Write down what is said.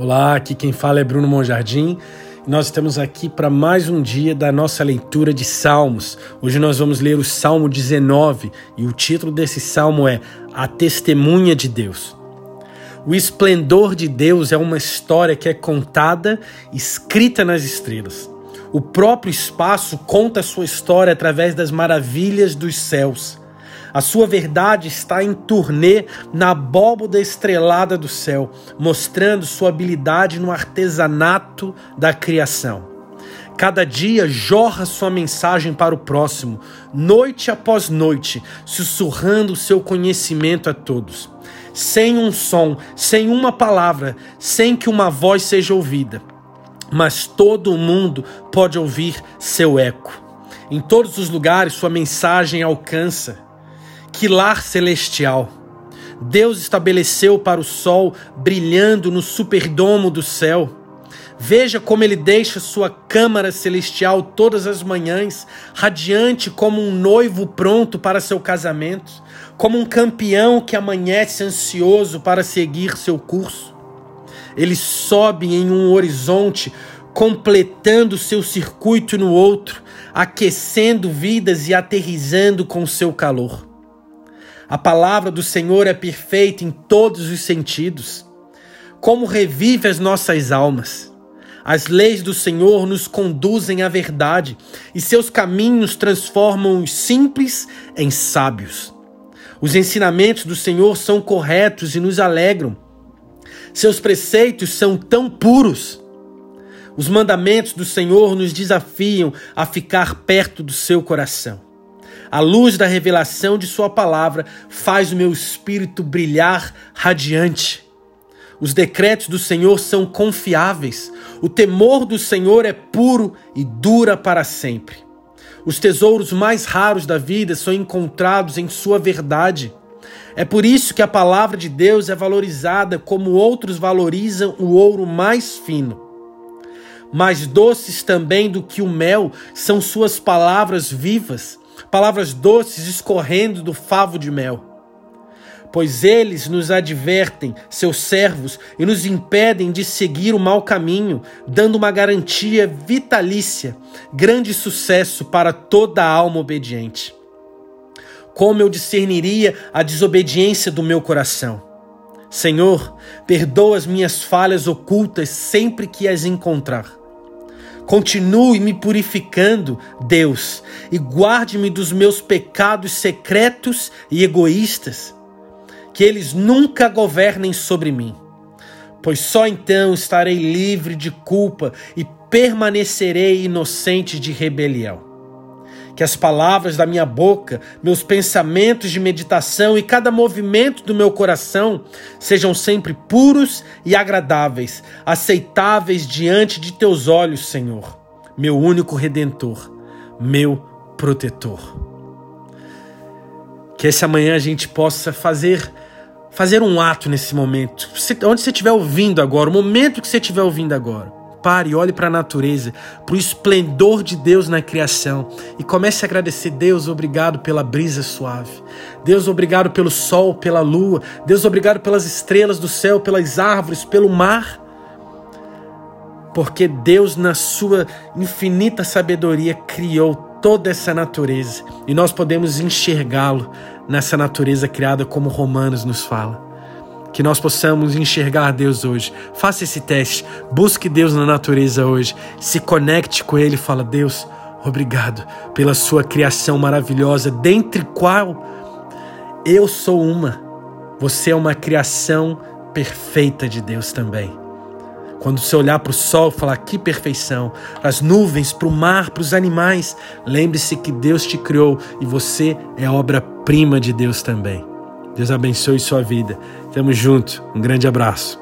Olá, aqui quem fala é Bruno Monjardim. Nós estamos aqui para mais um dia da nossa leitura de Salmos. Hoje nós vamos ler o Salmo 19 e o título desse salmo é A Testemunha de Deus. O esplendor de Deus é uma história que é contada, escrita nas estrelas. O próprio espaço conta sua história através das maravilhas dos céus. A sua verdade está em turnê na abóboda estrelada do céu, mostrando sua habilidade no artesanato da criação. Cada dia jorra sua mensagem para o próximo, noite após noite, sussurrando seu conhecimento a todos. Sem um som, sem uma palavra, sem que uma voz seja ouvida. Mas todo mundo pode ouvir seu eco. Em todos os lugares, sua mensagem alcança que lar celestial! Deus estabeleceu para o sol brilhando no superdomo do céu. Veja como ele deixa sua câmara celestial todas as manhãs, radiante como um noivo pronto para seu casamento, como um campeão que amanhece ansioso para seguir seu curso. Ele sobe em um horizonte, completando seu circuito no outro, aquecendo vidas e aterrizando com seu calor. A palavra do Senhor é perfeita em todos os sentidos. Como revive as nossas almas. As leis do Senhor nos conduzem à verdade e seus caminhos transformam os simples em sábios. Os ensinamentos do Senhor são corretos e nos alegram. Seus preceitos são tão puros. Os mandamentos do Senhor nos desafiam a ficar perto do seu coração. A luz da revelação de Sua palavra faz o meu espírito brilhar radiante. Os decretos do Senhor são confiáveis. O temor do Senhor é puro e dura para sempre. Os tesouros mais raros da vida são encontrados em Sua verdade. É por isso que a palavra de Deus é valorizada como outros valorizam o ouro mais fino. Mais doces também do que o mel são Suas palavras vivas palavras doces escorrendo do favo de mel. Pois eles nos advertem, seus servos, e nos impedem de seguir o mau caminho, dando uma garantia vitalícia, grande sucesso para toda a alma obediente. Como eu discerniria a desobediência do meu coração? Senhor, perdoa as minhas falhas ocultas sempre que as encontrar. Continue me purificando, Deus, e guarde-me dos meus pecados secretos e egoístas. Que eles nunca governem sobre mim, pois só então estarei livre de culpa e permanecerei inocente de rebelião que as palavras da minha boca, meus pensamentos de meditação e cada movimento do meu coração sejam sempre puros e agradáveis, aceitáveis diante de teus olhos, Senhor, meu único redentor, meu protetor. Que essa manhã a gente possa fazer fazer um ato nesse momento. Onde você estiver ouvindo agora, o momento que você estiver ouvindo agora Pare, olhe para a natureza, para o esplendor de Deus na criação e comece a agradecer. Deus, obrigado pela brisa suave. Deus, obrigado pelo sol, pela lua. Deus, obrigado pelas estrelas do céu, pelas árvores, pelo mar. Porque Deus, na sua infinita sabedoria, criou toda essa natureza e nós podemos enxergá-lo nessa natureza criada, como Romanos nos fala que nós possamos enxergar Deus hoje. Faça esse teste, busque Deus na natureza hoje, se conecte com Ele fala: Deus, obrigado pela Sua criação maravilhosa, dentre qual eu sou uma. Você é uma criação perfeita de Deus também. Quando você olhar para o sol, falar que perfeição, as nuvens, para o mar, para os animais, lembre-se que Deus te criou e você é obra-prima de Deus também. Deus abençoe sua vida. Tamo junto. Um grande abraço.